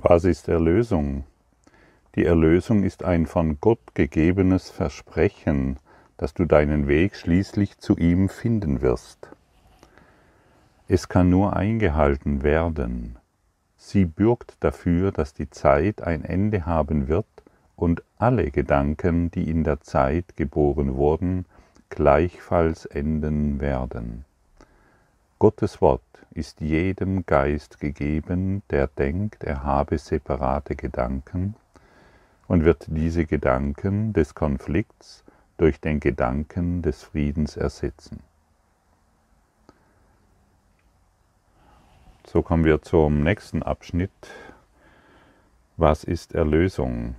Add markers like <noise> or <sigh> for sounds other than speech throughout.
Was ist Erlösung? Die Erlösung ist ein von Gott gegebenes Versprechen, dass du deinen Weg schließlich zu ihm finden wirst. Es kann nur eingehalten werden. Sie bürgt dafür, dass die Zeit ein Ende haben wird und alle Gedanken, die in der Zeit geboren wurden, gleichfalls enden werden. Gottes Wort ist jedem Geist gegeben, der denkt, er habe separate Gedanken und wird diese Gedanken des Konflikts durch den Gedanken des Friedens ersetzen. So kommen wir zum nächsten Abschnitt. Was ist Erlösung?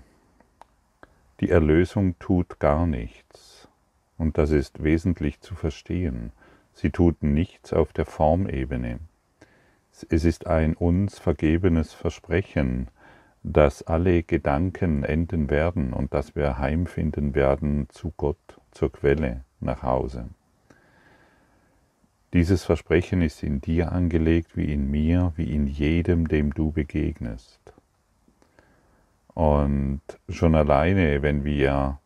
Die Erlösung tut gar nichts. Und das ist wesentlich zu verstehen. Sie tut nichts auf der Formebene. Es ist ein uns vergebenes Versprechen, dass alle Gedanken enden werden und dass wir heimfinden werden zu Gott, zur Quelle, nach Hause. Dieses Versprechen ist in dir angelegt wie in mir, wie in jedem, dem du begegnest. Und schon alleine, wenn wir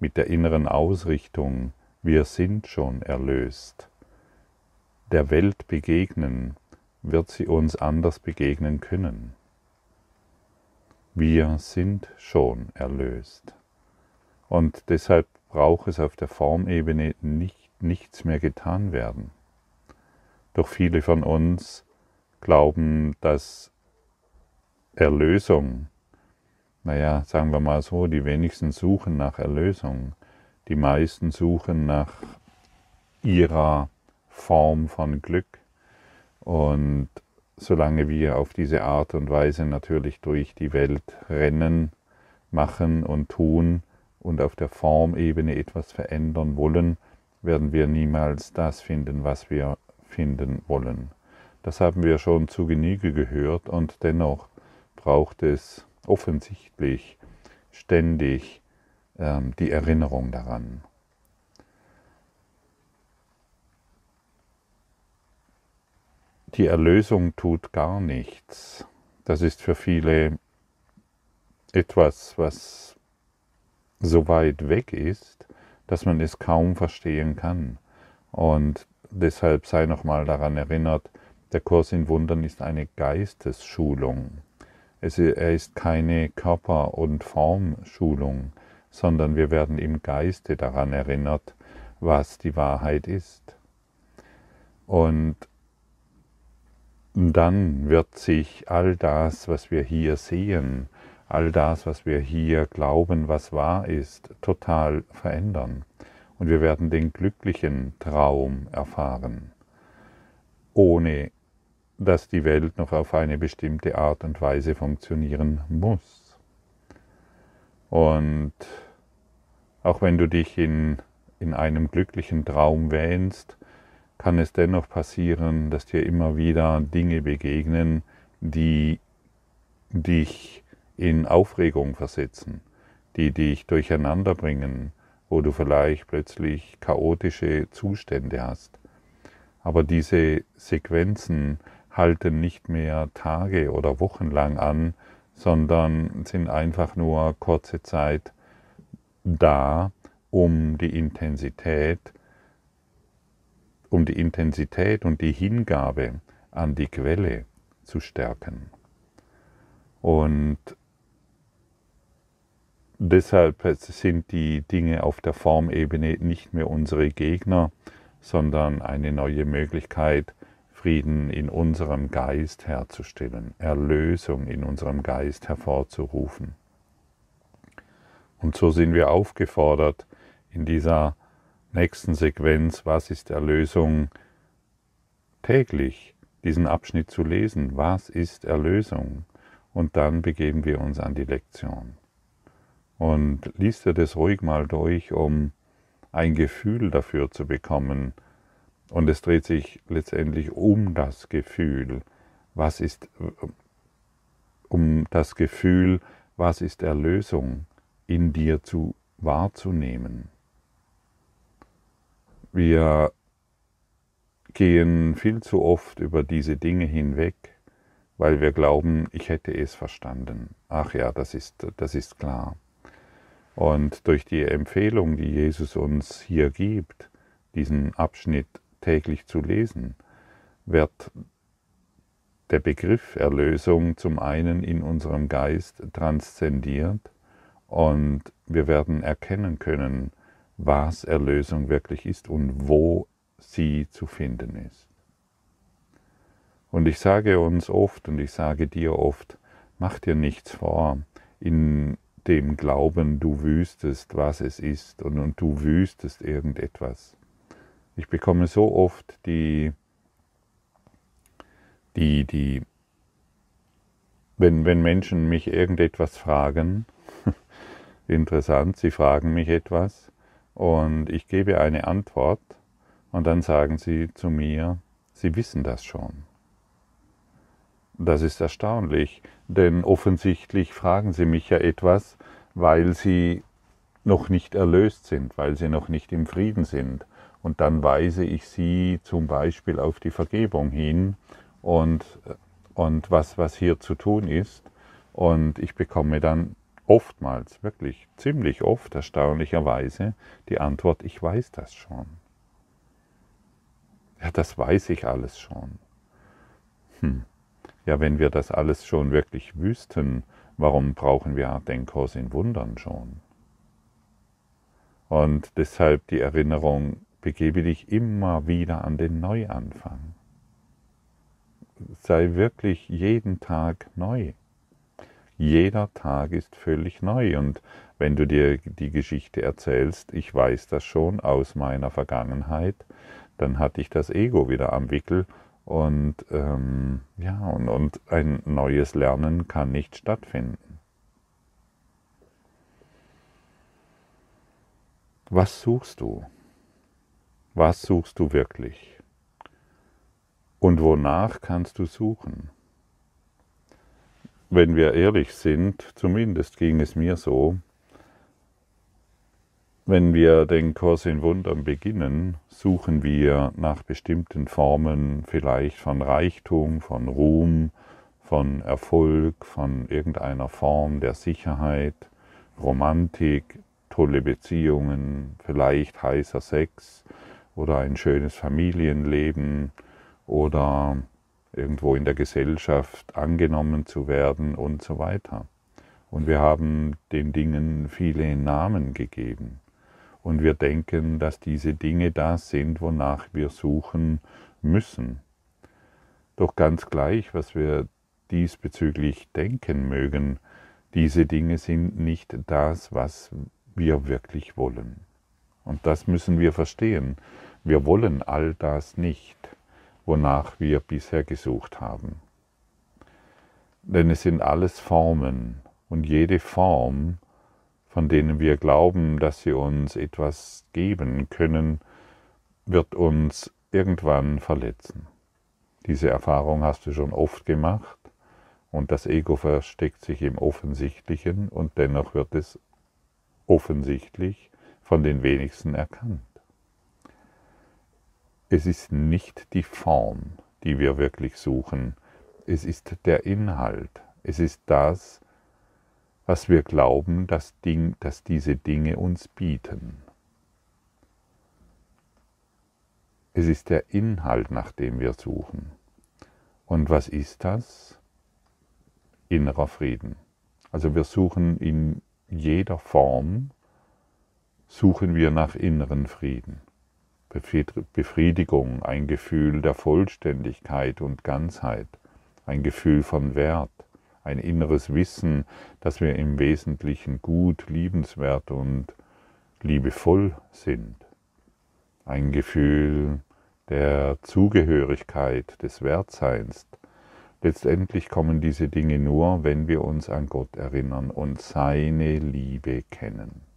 mit der inneren Ausrichtung, wir sind schon erlöst, der Welt begegnen, wird sie uns anders begegnen können. Wir sind schon erlöst. Und deshalb braucht es auf der Formebene nicht, nichts mehr getan werden. Doch viele von uns glauben, dass Erlösung, naja, sagen wir mal so, die wenigsten suchen nach Erlösung, die meisten suchen nach ihrer Form von Glück, und solange wir auf diese Art und Weise natürlich durch die Welt rennen, machen und tun und auf der Formebene etwas verändern wollen, werden wir niemals das finden, was wir finden wollen. Das haben wir schon zu Genüge gehört und dennoch braucht es offensichtlich ständig ähm, die Erinnerung daran. Die Erlösung tut gar nichts. Das ist für viele etwas, was so weit weg ist, dass man es kaum verstehen kann. Und deshalb sei nochmal daran erinnert, der Kurs in Wundern ist eine Geistesschulung. Es, er ist keine Körper- und Formschulung, sondern wir werden im Geiste daran erinnert, was die Wahrheit ist. Und dann wird sich all das, was wir hier sehen, all das, was wir hier glauben, was wahr ist, total verändern. Und wir werden den glücklichen Traum erfahren, ohne dass die Welt noch auf eine bestimmte Art und Weise funktionieren muss. Und auch wenn du dich in, in einem glücklichen Traum wähnst, kann es dennoch passieren, dass dir immer wieder Dinge begegnen, die dich in Aufregung versetzen, die dich durcheinander bringen, wo du vielleicht plötzlich chaotische Zustände hast. Aber diese Sequenzen halten nicht mehr Tage oder Wochen lang an, sondern sind einfach nur kurze Zeit da, um die Intensität um die Intensität und die Hingabe an die Quelle zu stärken. Und deshalb sind die Dinge auf der Formebene nicht mehr unsere Gegner, sondern eine neue Möglichkeit, Frieden in unserem Geist herzustellen, Erlösung in unserem Geist hervorzurufen. Und so sind wir aufgefordert, in dieser nächsten Sequenz, was ist Erlösung, täglich diesen Abschnitt zu lesen, was ist Erlösung? Und dann begeben wir uns an die Lektion. Und liest dir das ruhig mal durch, um ein Gefühl dafür zu bekommen. Und es dreht sich letztendlich um das Gefühl. Was ist, um das Gefühl, was ist Erlösung in dir zu wahrzunehmen. Wir gehen viel zu oft über diese Dinge hinweg, weil wir glauben, ich hätte es verstanden. Ach ja, das ist, das ist klar. Und durch die Empfehlung, die Jesus uns hier gibt, diesen Abschnitt täglich zu lesen, wird der Begriff Erlösung zum einen in unserem Geist transzendiert und wir werden erkennen können, was Erlösung wirklich ist und wo sie zu finden ist. Und ich sage uns oft und ich sage dir oft, mach dir nichts vor in dem Glauben, du wüsstest, was es ist und, und du wüsstest irgendetwas. Ich bekomme so oft die, die, die, wenn, wenn Menschen mich irgendetwas fragen, <laughs> interessant, sie fragen mich etwas und ich gebe eine Antwort und dann sagen sie zu mir, sie wissen das schon. Das ist erstaunlich, denn offensichtlich fragen sie mich ja etwas, weil sie noch nicht erlöst sind, weil sie noch nicht im Frieden sind. Und dann weise ich sie zum Beispiel auf die Vergebung hin und, und was, was hier zu tun ist. Und ich bekomme dann oftmals, wirklich ziemlich oft erstaunlicherweise, die Antwort, ich weiß das schon. Ja, das weiß ich alles schon. Hm. Ja, wenn wir das alles schon wirklich wüssten, warum brauchen wir Kurs in Wundern schon? Und deshalb die Erinnerung, begebe dich immer wieder an den Neuanfang. Sei wirklich jeden Tag neu. Jeder Tag ist völlig neu. Und wenn du dir die Geschichte erzählst, ich weiß das schon aus meiner Vergangenheit, dann hatte ich das Ego wieder am Wickel und ähm, ja, und, und ein neues Lernen kann nicht stattfinden. Was suchst du? Was suchst du wirklich? Und wonach kannst du suchen? Wenn wir ehrlich sind, zumindest ging es mir so, wenn wir den Kurs in Wundern beginnen, suchen wir nach bestimmten Formen vielleicht von Reichtum, von Ruhm, von Erfolg, von irgendeiner Form der Sicherheit, Romantik, tolle Beziehungen, vielleicht heißer Sex oder ein schönes Familienleben oder irgendwo in der Gesellschaft angenommen zu werden und so weiter. Und wir haben den Dingen viele Namen gegeben. Und wir denken, dass diese Dinge das sind, wonach wir suchen müssen. Doch ganz gleich, was wir diesbezüglich denken mögen, diese Dinge sind nicht das, was wir wirklich wollen. Und das müssen wir verstehen. Wir wollen all das nicht wonach wir bisher gesucht haben. Denn es sind alles Formen und jede Form, von denen wir glauben, dass sie uns etwas geben können, wird uns irgendwann verletzen. Diese Erfahrung hast du schon oft gemacht und das Ego versteckt sich im Offensichtlichen und dennoch wird es offensichtlich von den wenigsten erkannt. Es ist nicht die Form, die wir wirklich suchen, es ist der Inhalt, es ist das, was wir glauben, dass, Ding, dass diese Dinge uns bieten. Es ist der Inhalt, nach dem wir suchen. Und was ist das? Innerer Frieden. Also wir suchen in jeder Form, suchen wir nach inneren Frieden. Befriedigung, ein Gefühl der Vollständigkeit und Ganzheit, ein Gefühl von Wert, ein inneres Wissen, dass wir im Wesentlichen gut, liebenswert und liebevoll sind, ein Gefühl der Zugehörigkeit, des Wertseins. Letztendlich kommen diese Dinge nur, wenn wir uns an Gott erinnern und seine Liebe kennen.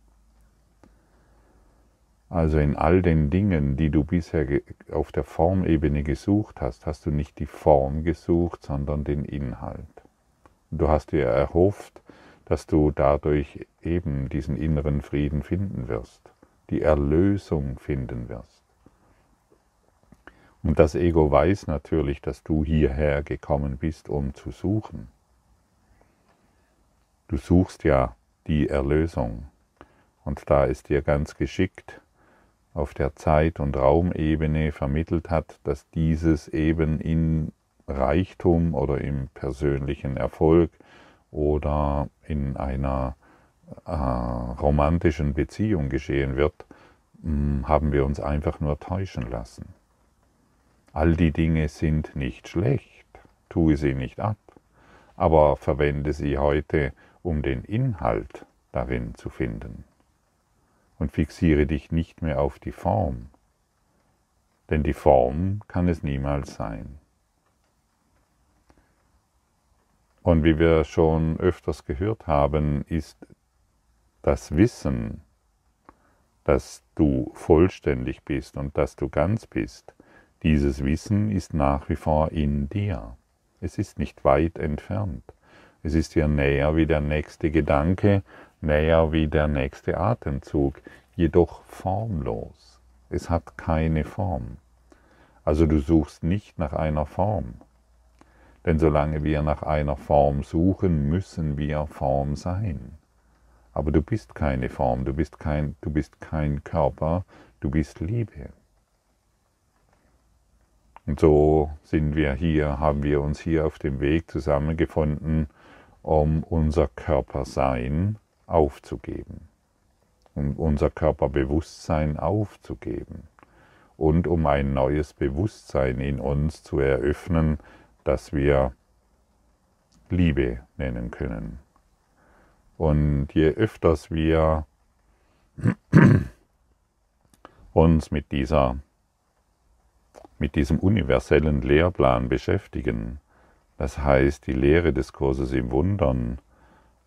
Also in all den Dingen, die du bisher auf der Formebene gesucht hast, hast du nicht die Form gesucht, sondern den Inhalt. Du hast dir erhofft, dass du dadurch eben diesen inneren Frieden finden wirst, die Erlösung finden wirst. Und das Ego weiß natürlich, dass du hierher gekommen bist, um zu suchen. Du suchst ja die Erlösung. Und da es dir ganz geschickt auf der Zeit- und Raumebene vermittelt hat, dass dieses eben in Reichtum oder im persönlichen Erfolg oder in einer äh, romantischen Beziehung geschehen wird, hm, haben wir uns einfach nur täuschen lassen. All die Dinge sind nicht schlecht, tue sie nicht ab, aber verwende sie heute, um den Inhalt darin zu finden. Und fixiere dich nicht mehr auf die Form, denn die Form kann es niemals sein. Und wie wir schon öfters gehört haben, ist das Wissen, dass du vollständig bist und dass du ganz bist, dieses Wissen ist nach wie vor in dir. Es ist nicht weit entfernt. Es ist dir näher wie der nächste Gedanke, näher wie der nächste Atemzug, jedoch formlos. Es hat keine Form. Also du suchst nicht nach einer Form. Denn solange wir nach einer Form suchen, müssen wir Form sein. Aber du bist keine Form, du bist kein, du bist kein Körper, du bist Liebe. Und so sind wir hier, haben wir uns hier auf dem Weg zusammengefunden, um unser Körpersein aufzugeben, um unser Körperbewusstsein aufzugeben und um ein neues Bewusstsein in uns zu eröffnen, das wir Liebe nennen können. Und je öfters wir <clears throat> uns mit dieser mit diesem universellen Lehrplan beschäftigen, das heißt die Lehre des Kurses im Wundern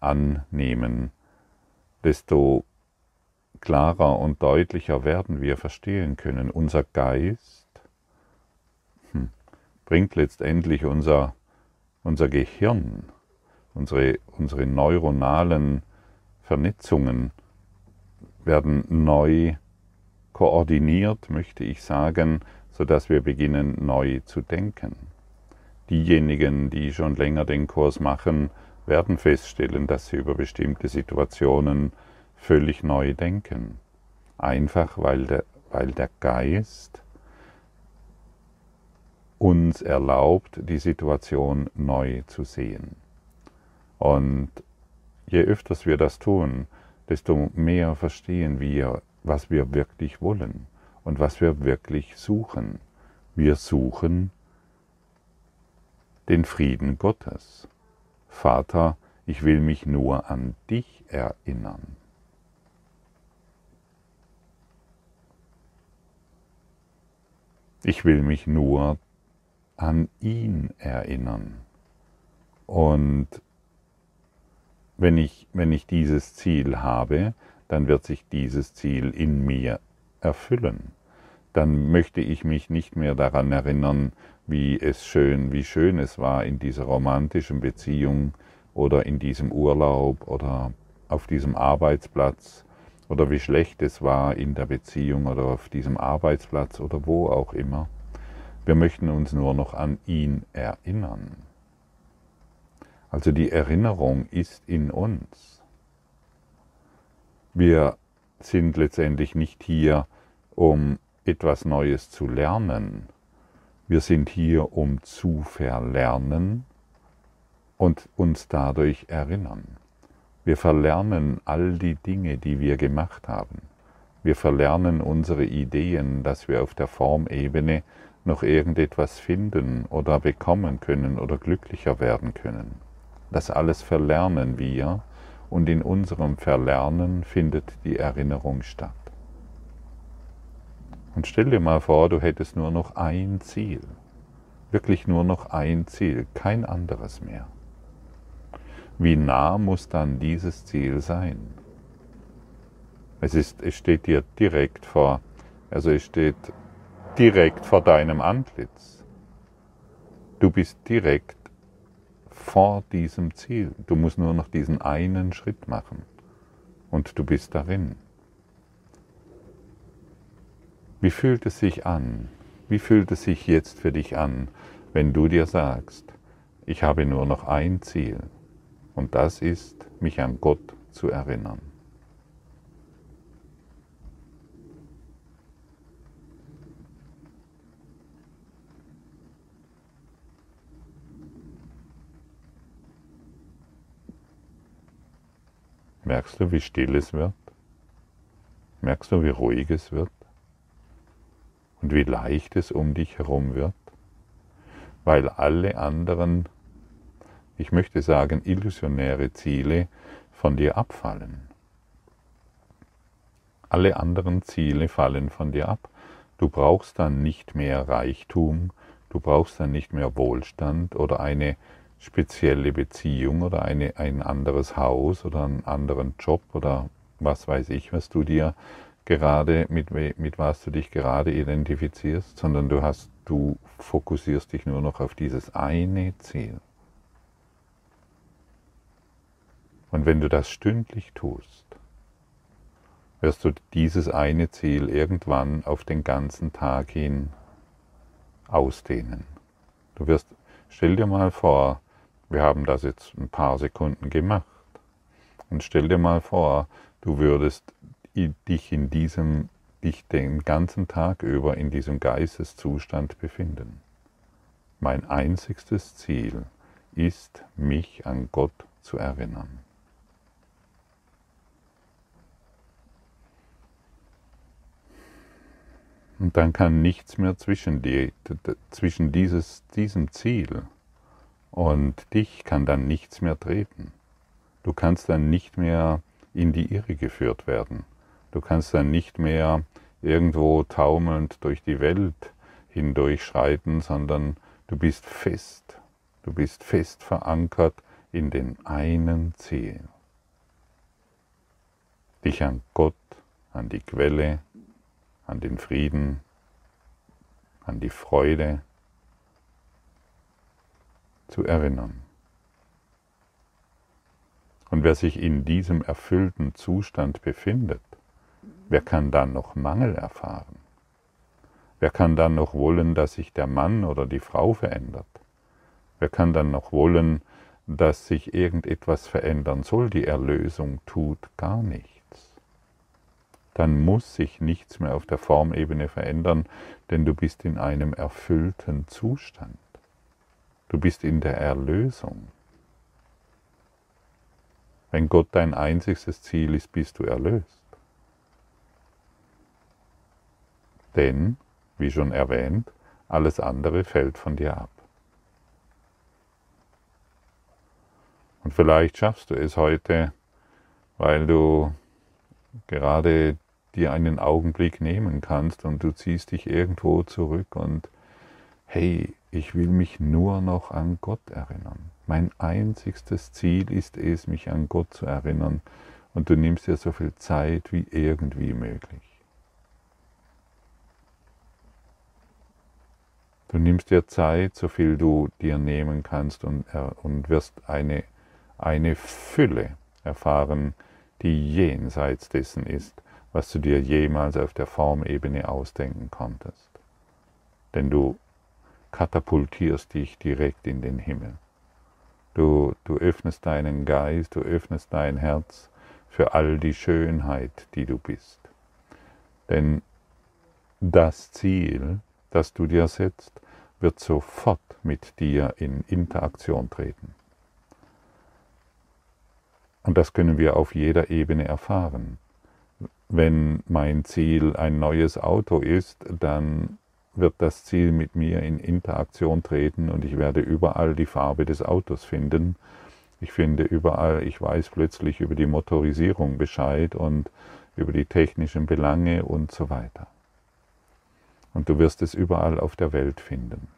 annehmen, desto klarer und deutlicher werden wir verstehen können. Unser Geist hm, bringt letztendlich unser, unser Gehirn, unsere, unsere neuronalen Vernetzungen werden neu koordiniert, möchte ich sagen, sodass wir beginnen neu zu denken. Diejenigen, die schon länger den Kurs machen, werden feststellen, dass sie über bestimmte Situationen völlig neu denken. Einfach weil der, weil der Geist uns erlaubt, die Situation neu zu sehen. Und je öfters wir das tun, desto mehr verstehen wir, was wir wirklich wollen und was wir wirklich suchen. Wir suchen den Frieden Gottes. Vater, ich will mich nur an dich erinnern. Ich will mich nur an ihn erinnern. Und wenn ich, wenn ich dieses Ziel habe, dann wird sich dieses Ziel in mir erfüllen. Dann möchte ich mich nicht mehr daran erinnern, wie es schön, wie schön es war in dieser romantischen Beziehung oder in diesem Urlaub oder auf diesem Arbeitsplatz oder wie schlecht es war in der Beziehung oder auf diesem Arbeitsplatz oder wo auch immer. Wir möchten uns nur noch an ihn erinnern. Also die Erinnerung ist in uns. Wir sind letztendlich nicht hier, um etwas Neues zu lernen, wir sind hier, um zu verlernen und uns dadurch erinnern. Wir verlernen all die Dinge, die wir gemacht haben. Wir verlernen unsere Ideen, dass wir auf der Formebene noch irgendetwas finden oder bekommen können oder glücklicher werden können. Das alles verlernen wir und in unserem Verlernen findet die Erinnerung statt. Und stell dir mal vor, du hättest nur noch ein Ziel. Wirklich nur noch ein Ziel, kein anderes mehr. Wie nah muss dann dieses Ziel sein? Es, ist, es steht dir direkt vor, also es steht direkt vor deinem Antlitz. Du bist direkt vor diesem Ziel. Du musst nur noch diesen einen Schritt machen und du bist darin. Wie fühlt es sich an, Wie fühlt es sich jetzt für dich an, wenn du dir sagst, ich habe nur noch ein Ziel und das ist, mich an Gott zu erinnern? Merkst du, wie still es wird? Merkst du, wie ruhig es wird? Und wie leicht es um dich herum wird? Weil alle anderen, ich möchte sagen, illusionäre Ziele von dir abfallen. Alle anderen Ziele fallen von dir ab. Du brauchst dann nicht mehr Reichtum, du brauchst dann nicht mehr Wohlstand oder eine spezielle Beziehung oder eine, ein anderes Haus oder einen anderen Job oder was weiß ich, was du dir gerade, mit, mit was du dich gerade identifizierst, sondern du hast, du fokussierst dich nur noch auf dieses eine Ziel. Und wenn du das stündlich tust, wirst du dieses eine Ziel irgendwann auf den ganzen Tag hin ausdehnen. Du wirst, stell dir mal vor, wir haben das jetzt ein paar Sekunden gemacht. Und stell dir mal vor, du würdest dich in diesem, dich den ganzen Tag über in diesem Geisteszustand befinden. Mein einzigstes Ziel ist, mich an Gott zu erinnern. Und dann kann nichts mehr zwischen, die, zwischen dieses, diesem Ziel und dich kann dann nichts mehr treten. Du kannst dann nicht mehr in die Irre geführt werden. Du kannst dann nicht mehr irgendwo taumelnd durch die Welt hindurchschreiten, sondern du bist fest. Du bist fest verankert in den einen Ziel. Dich an Gott, an die Quelle, an den Frieden, an die Freude, zu erinnern. Und wer sich in diesem erfüllten Zustand befindet, wer kann dann noch Mangel erfahren? Wer kann dann noch wollen, dass sich der Mann oder die Frau verändert? Wer kann dann noch wollen, dass sich irgendetwas verändern soll? Die Erlösung tut gar nichts. Dann muss sich nichts mehr auf der Formebene verändern, denn du bist in einem erfüllten Zustand. Du bist in der Erlösung. Wenn Gott dein einziges Ziel ist, bist du erlöst. Denn, wie schon erwähnt, alles andere fällt von dir ab. Und vielleicht schaffst du es heute, weil du gerade dir einen Augenblick nehmen kannst und du ziehst dich irgendwo zurück und hey, ich will mich nur noch an Gott erinnern. Mein einzigstes Ziel ist es, mich an Gott zu erinnern. Und du nimmst dir so viel Zeit wie irgendwie möglich. Du nimmst dir Zeit, so viel du dir nehmen kannst und, und wirst eine, eine Fülle erfahren, die jenseits dessen ist, was du dir jemals auf der Formebene ausdenken konntest. Denn du katapultierst dich direkt in den Himmel. Du, du öffnest deinen Geist, du öffnest dein Herz für all die Schönheit, die du bist. Denn das Ziel, das du dir setzt, wird sofort mit dir in Interaktion treten. Und das können wir auf jeder Ebene erfahren. Wenn mein Ziel ein neues Auto ist, dann wird das Ziel mit mir in Interaktion treten und ich werde überall die Farbe des Autos finden. Ich finde überall, ich weiß plötzlich über die Motorisierung Bescheid und über die technischen Belange und so weiter. Und du wirst es überall auf der Welt finden.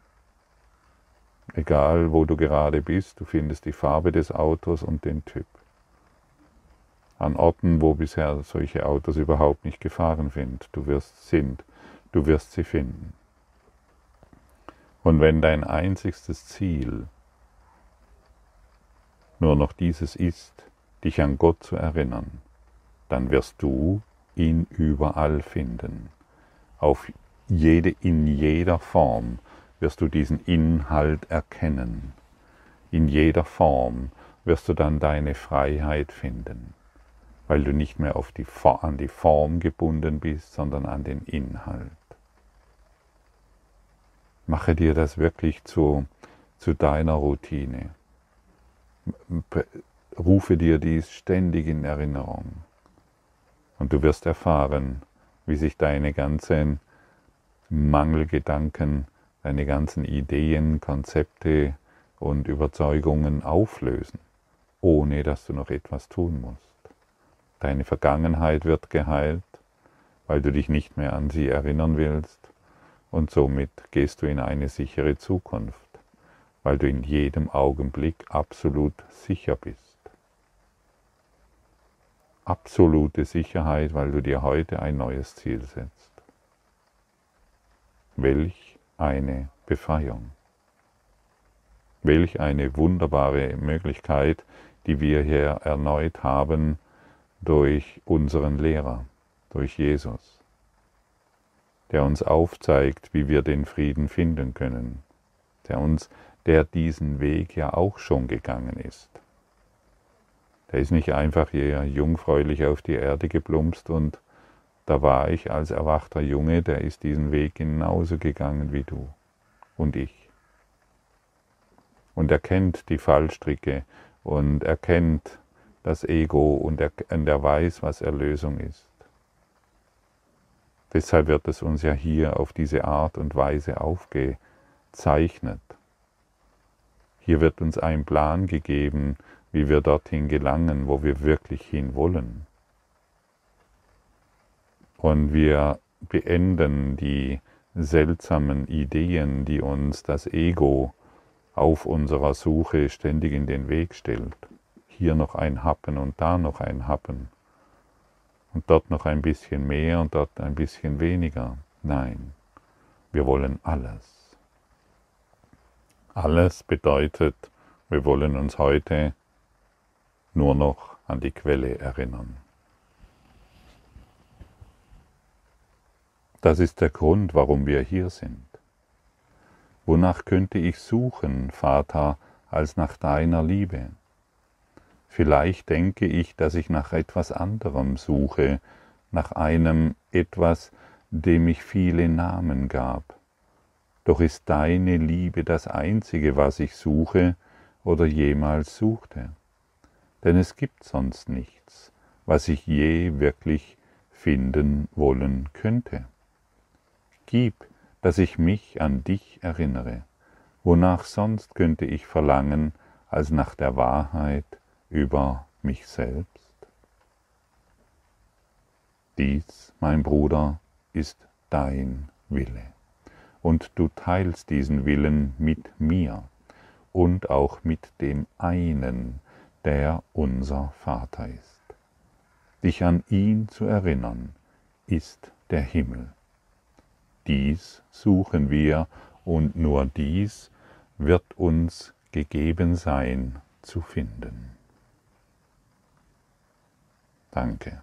Egal, wo du gerade bist, du findest die Farbe des Autos und den Typ. An Orten, wo bisher solche Autos überhaupt nicht gefahren sind, du wirst sind, du wirst sie finden. Und wenn dein einzigstes Ziel nur noch dieses ist, dich an Gott zu erinnern, dann wirst du ihn überall finden. Auf, jede, in jeder Form wirst du diesen Inhalt erkennen. In jeder Form wirst du dann deine Freiheit finden, weil du nicht mehr auf die, an die Form gebunden bist, sondern an den Inhalt. Mache dir das wirklich zu, zu deiner Routine. Rufe dir dies ständig in Erinnerung. Und du wirst erfahren, wie sich deine ganzen Mangelgedanken, deine ganzen Ideen, Konzepte und Überzeugungen auflösen, ohne dass du noch etwas tun musst. Deine Vergangenheit wird geheilt, weil du dich nicht mehr an sie erinnern willst und somit gehst du in eine sichere Zukunft, weil du in jedem Augenblick absolut sicher bist. Absolute Sicherheit, weil du dir heute ein neues Ziel setzt. Welch eine Befreiung. Welch eine wunderbare Möglichkeit, die wir hier erneut haben durch unseren Lehrer, durch Jesus der uns aufzeigt, wie wir den Frieden finden können, der uns, der diesen Weg ja auch schon gegangen ist. Der ist nicht einfach hier jungfräulich auf die Erde geplumpst und da war ich als erwachter Junge, der ist diesen Weg genauso gegangen wie du und ich. Und er kennt die Fallstricke und er kennt das Ego und er, und er weiß, was Erlösung ist. Deshalb wird es uns ja hier auf diese Art und Weise aufgezeichnet. Hier wird uns ein Plan gegeben, wie wir dorthin gelangen, wo wir wirklich hin wollen. Und wir beenden die seltsamen Ideen, die uns das Ego auf unserer Suche ständig in den Weg stellt. Hier noch ein Happen und da noch ein Happen und dort noch ein bisschen mehr und dort ein bisschen weniger. Nein, wir wollen alles. Alles bedeutet, wir wollen uns heute nur noch an die Quelle erinnern. Das ist der Grund, warum wir hier sind. Wonach könnte ich suchen, Vater, als nach deiner Liebe? Vielleicht denke ich, dass ich nach etwas anderem suche, nach einem etwas, dem ich viele Namen gab. Doch ist deine Liebe das Einzige, was ich suche oder jemals suchte. Denn es gibt sonst nichts, was ich je wirklich finden wollen könnte. Gib, dass ich mich an dich erinnere. Wonach sonst könnte ich verlangen als nach der Wahrheit, über mich selbst? Dies, mein Bruder, ist dein Wille. Und du teilst diesen Willen mit mir und auch mit dem einen, der unser Vater ist. Dich an ihn zu erinnern, ist der Himmel. Dies suchen wir und nur dies wird uns gegeben sein zu finden. Danke.